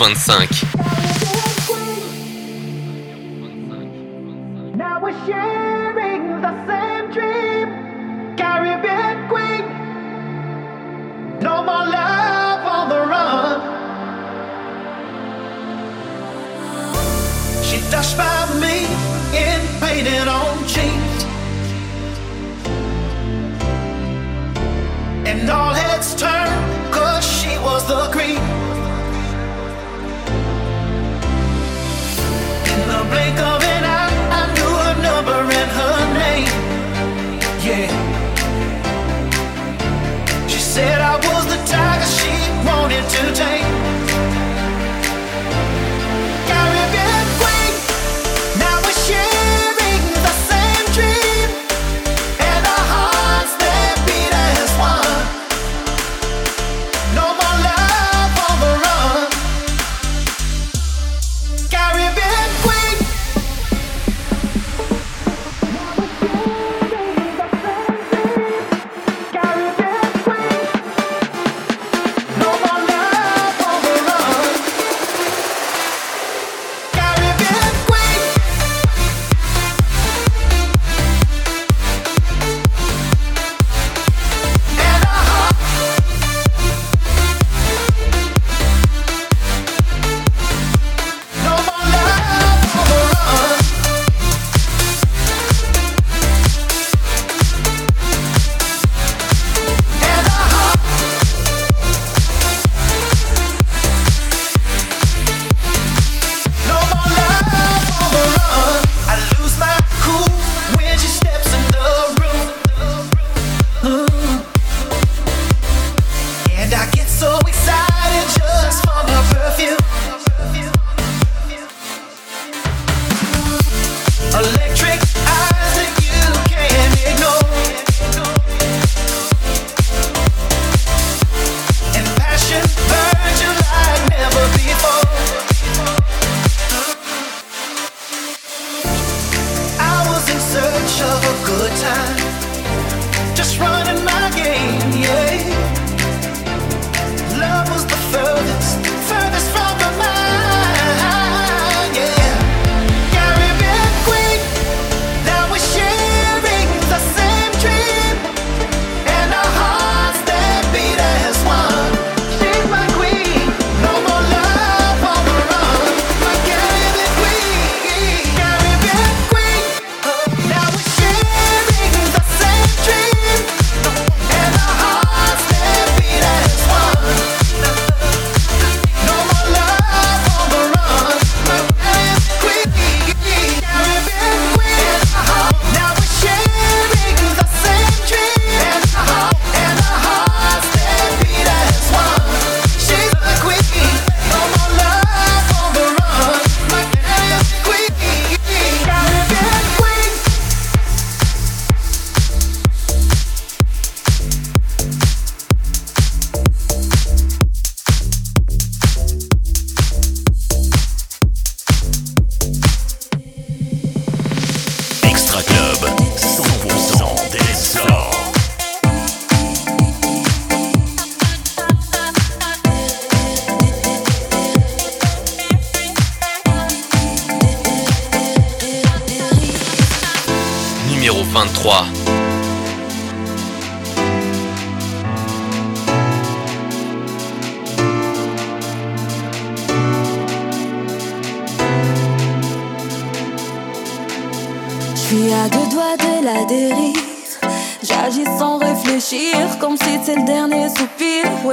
25.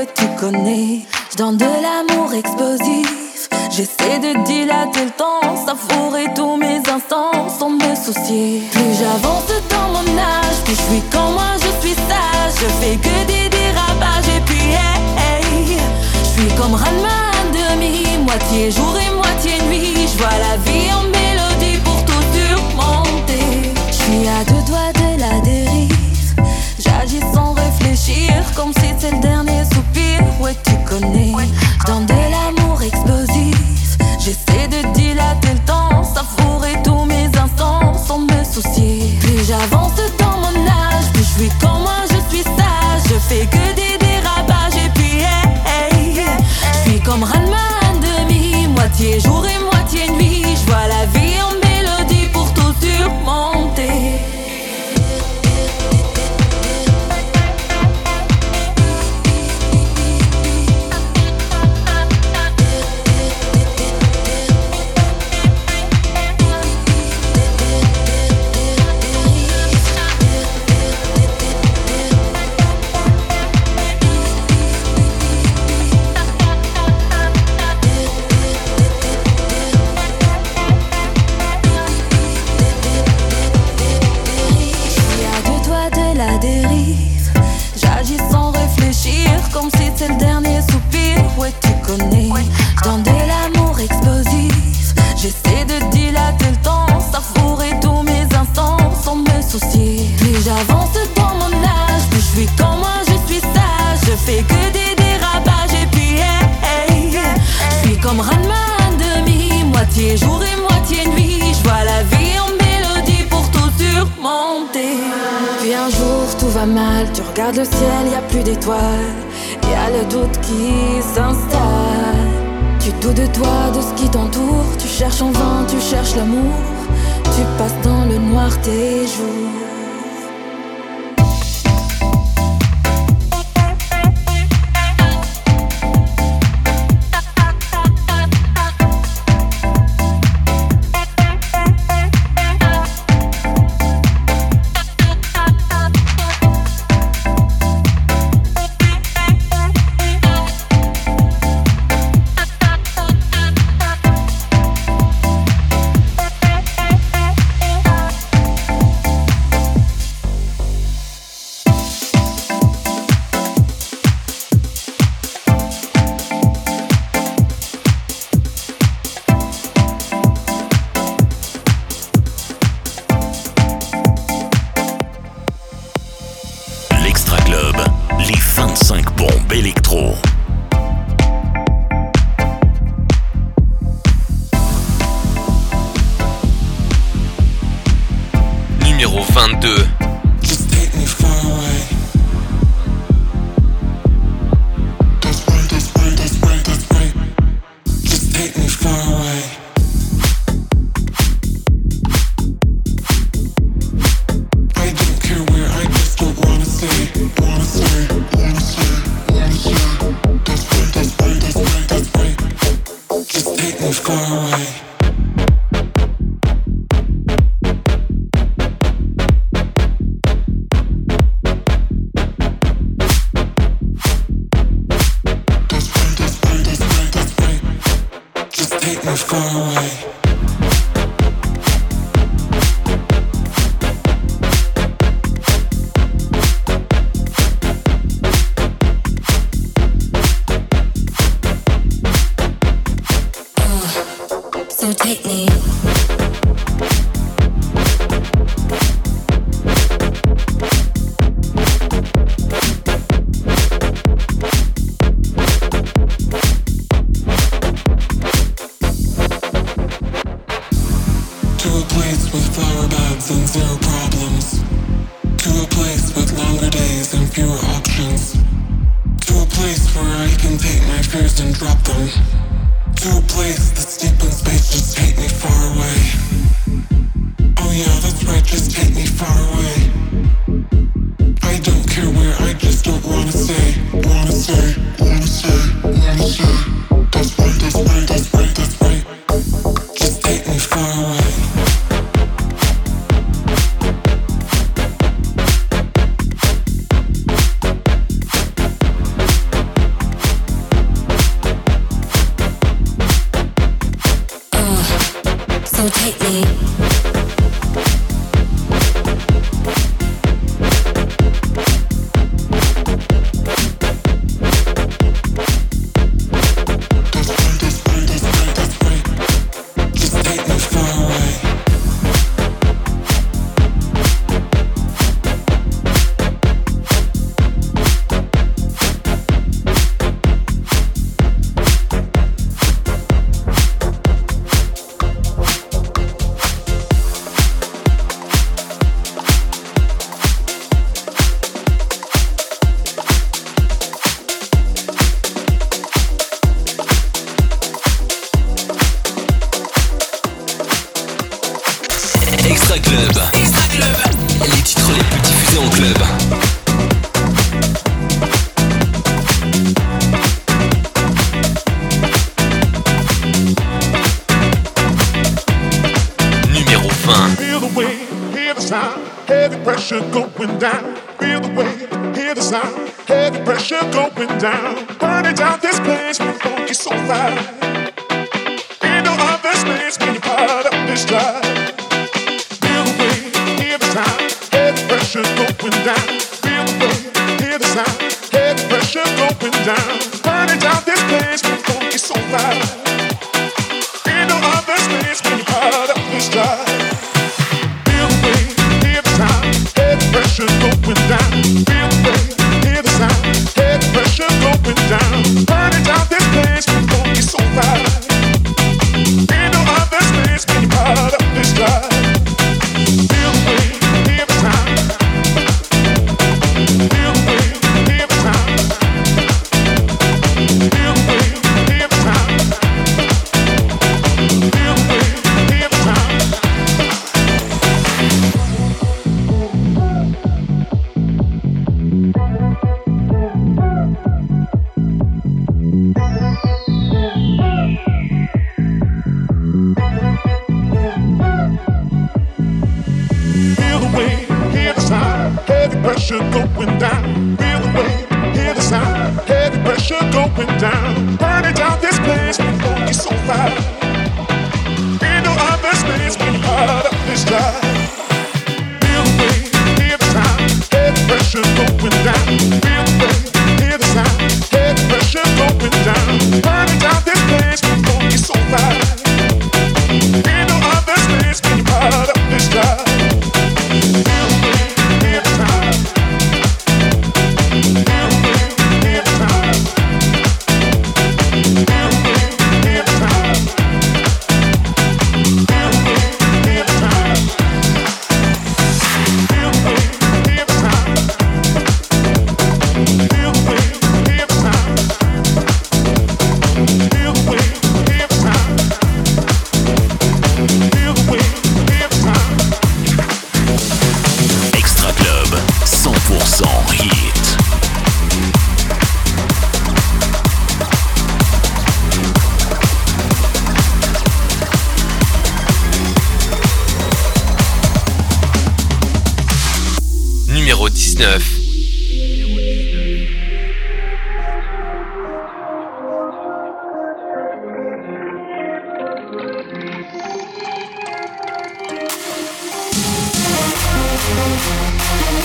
Tu connais. Je donne de l'amour explosif. J'essaie de dilater le temps, savourer tous mes instants sans me soucier. Plus j'avance dans mon âge, plus je suis comme moi, je suis sage. Je fais que des dérapages et puis hey, hey. Je suis comme Ranma demi, moitié jour et moitié nuit. Je vois la vie en comme si c'était le dernier soupir. Ouais, tu connais. Dans de l'amour explosif. J'essaie de dilater le temps, savourer tous mes instants sans me soucier. Plus j'avance dans mon âge, plus je suis comme moi, je suis sage. Je fais que des dérapages et puis hey, hey. Je suis comme Ranma demi, moitié jour et moitié qui s'installe. Tu doutes de toi, de ce qui t'entoure. Tu cherches en vain, tu cherches l'amour. Tu passes dans le noir tes jours. 2022.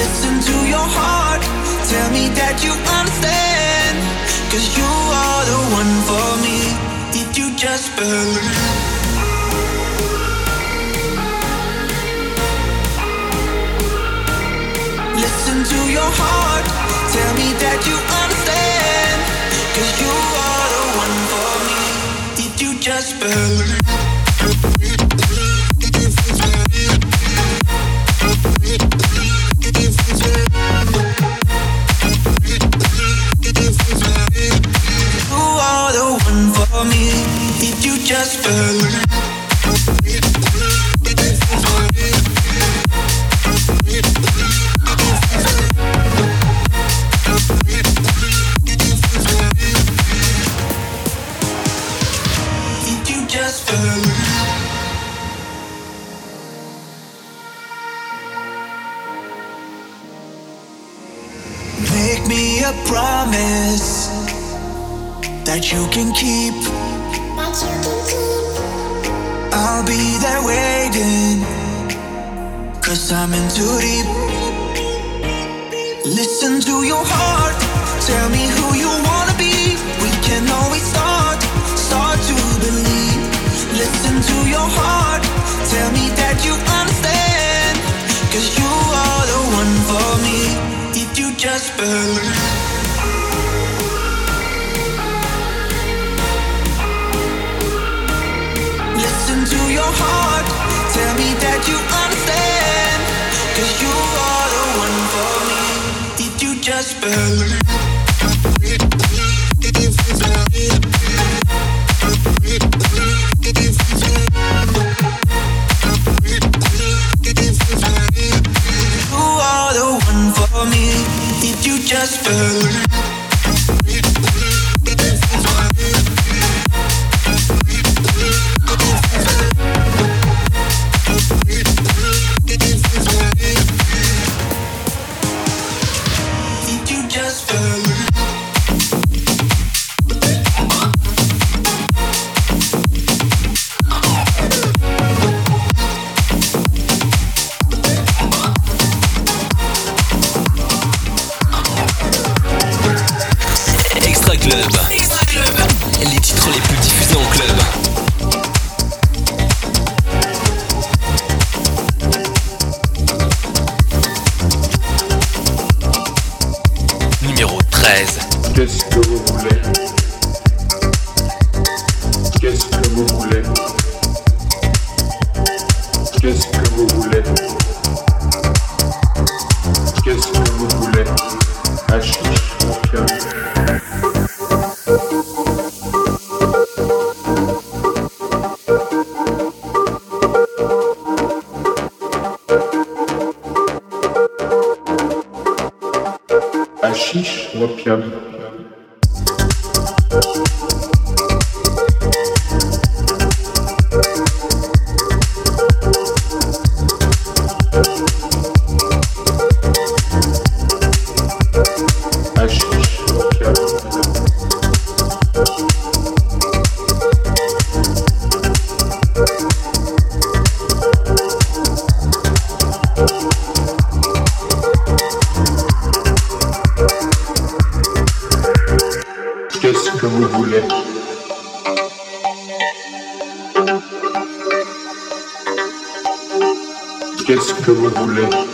Listen to your heart. Tell me that you understand. Cause you are the one for me if you just believe. Listen to your heart, tell me that you understand. Cause you are the one for me, if you just believe. Just believe. Too deep. Listen to your heart. Tell me who you wanna be. We can always start, start to believe. Listen to your heart. Tell me that you understand. Cause you are the one for me. If you just believe. Listen to your heart. Tell me that you understand. spelling que vous voulez. Qu'est-ce que vous voulez?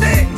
¡Sí!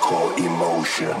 Call emotion.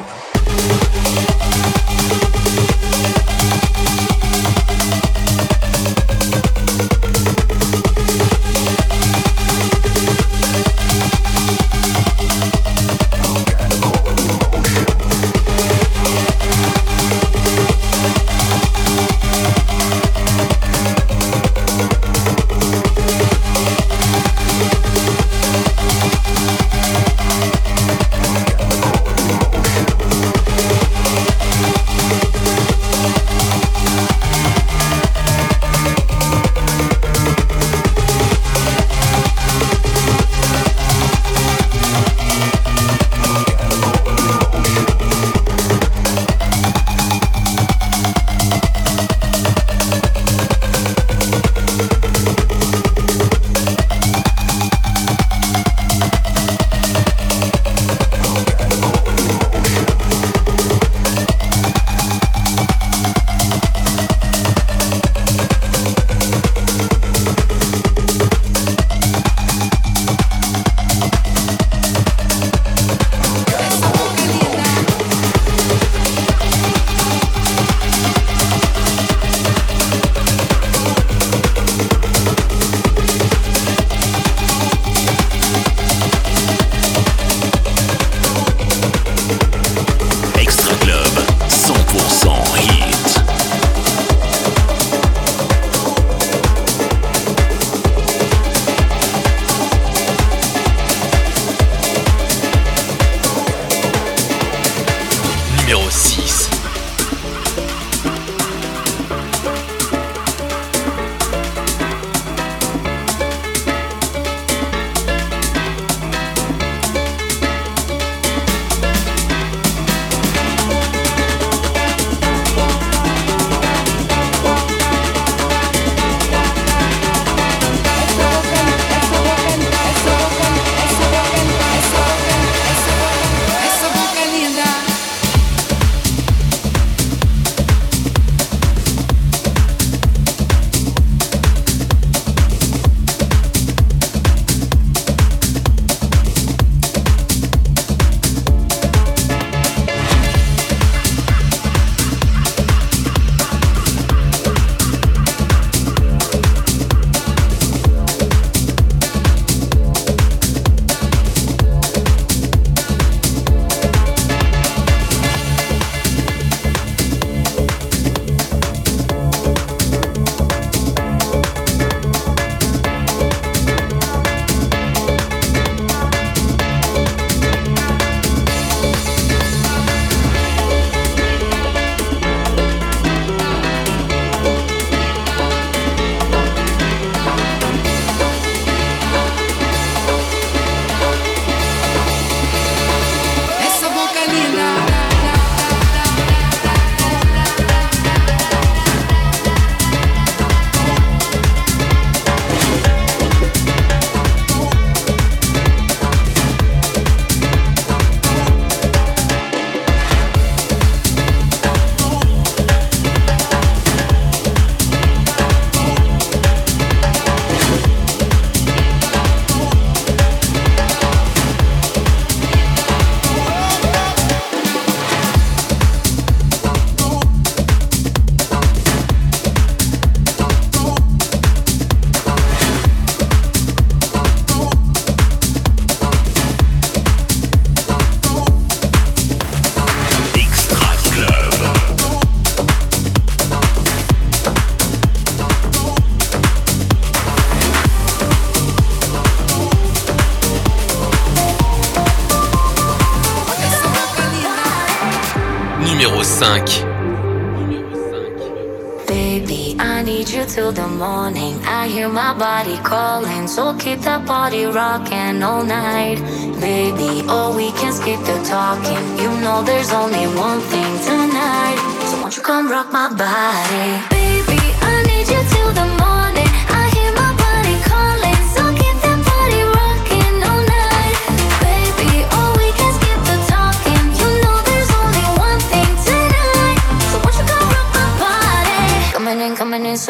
Keep that body rocking all night. Baby, oh, we can skip the talking. You know there's only one thing tonight. So won't you come rock my body?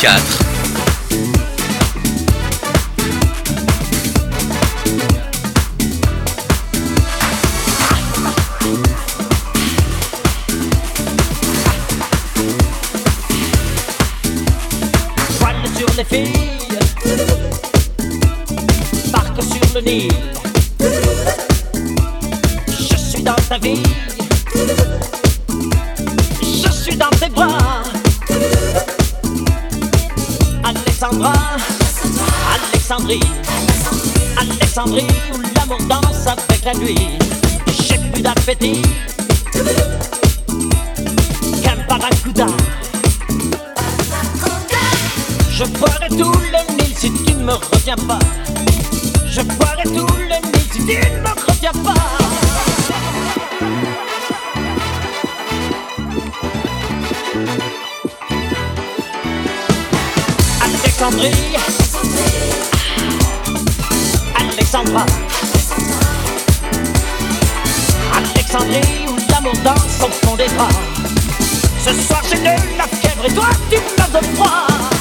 4. Me retiens pas. Je boirai tout le si tu ne me retiens pas. Alexandrie, Alexandra, Alexandrie où l'amour danse au fond des bras. Ce soir j'ai de la fièvre et toi tu meurs de froid.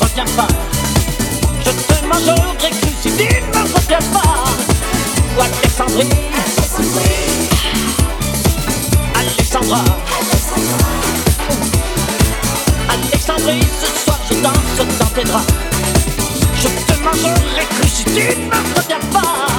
reviens pas. Je te mangerai cru si tu ne me reviens pas. Toi, Alexandrine, Alexandra, Alexandrie, ce soir je danse dans tes draps. Je te mangerai cru si tu ne me reviens pas.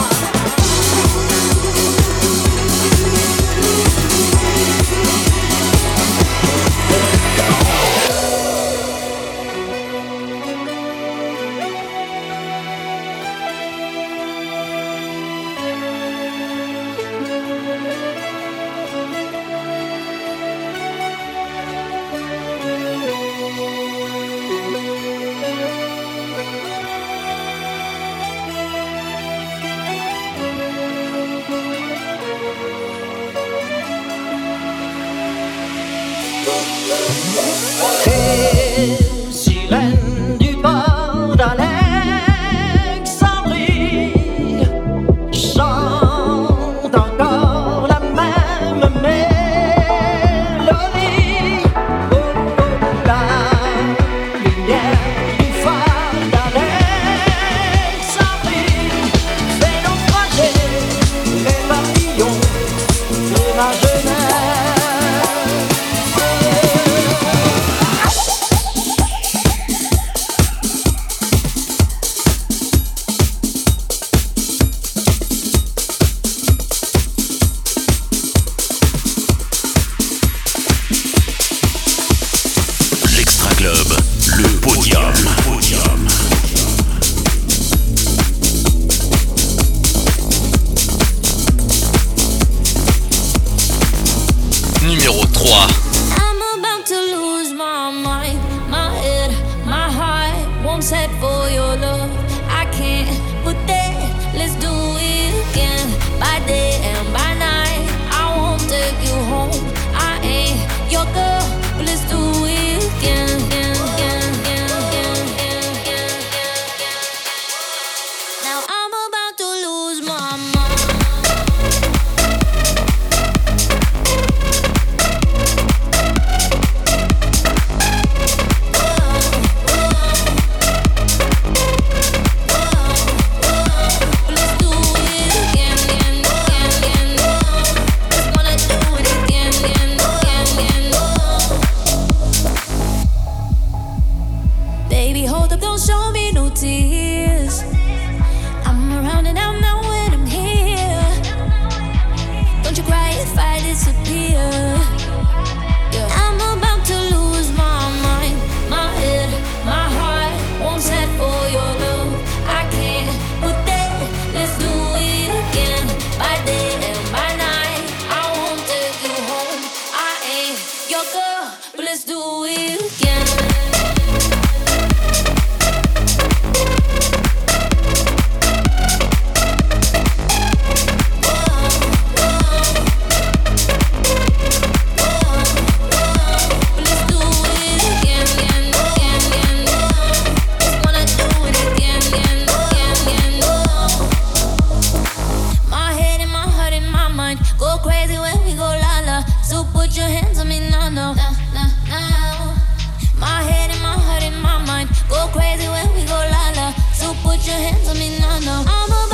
put your hands on me now, now. I'm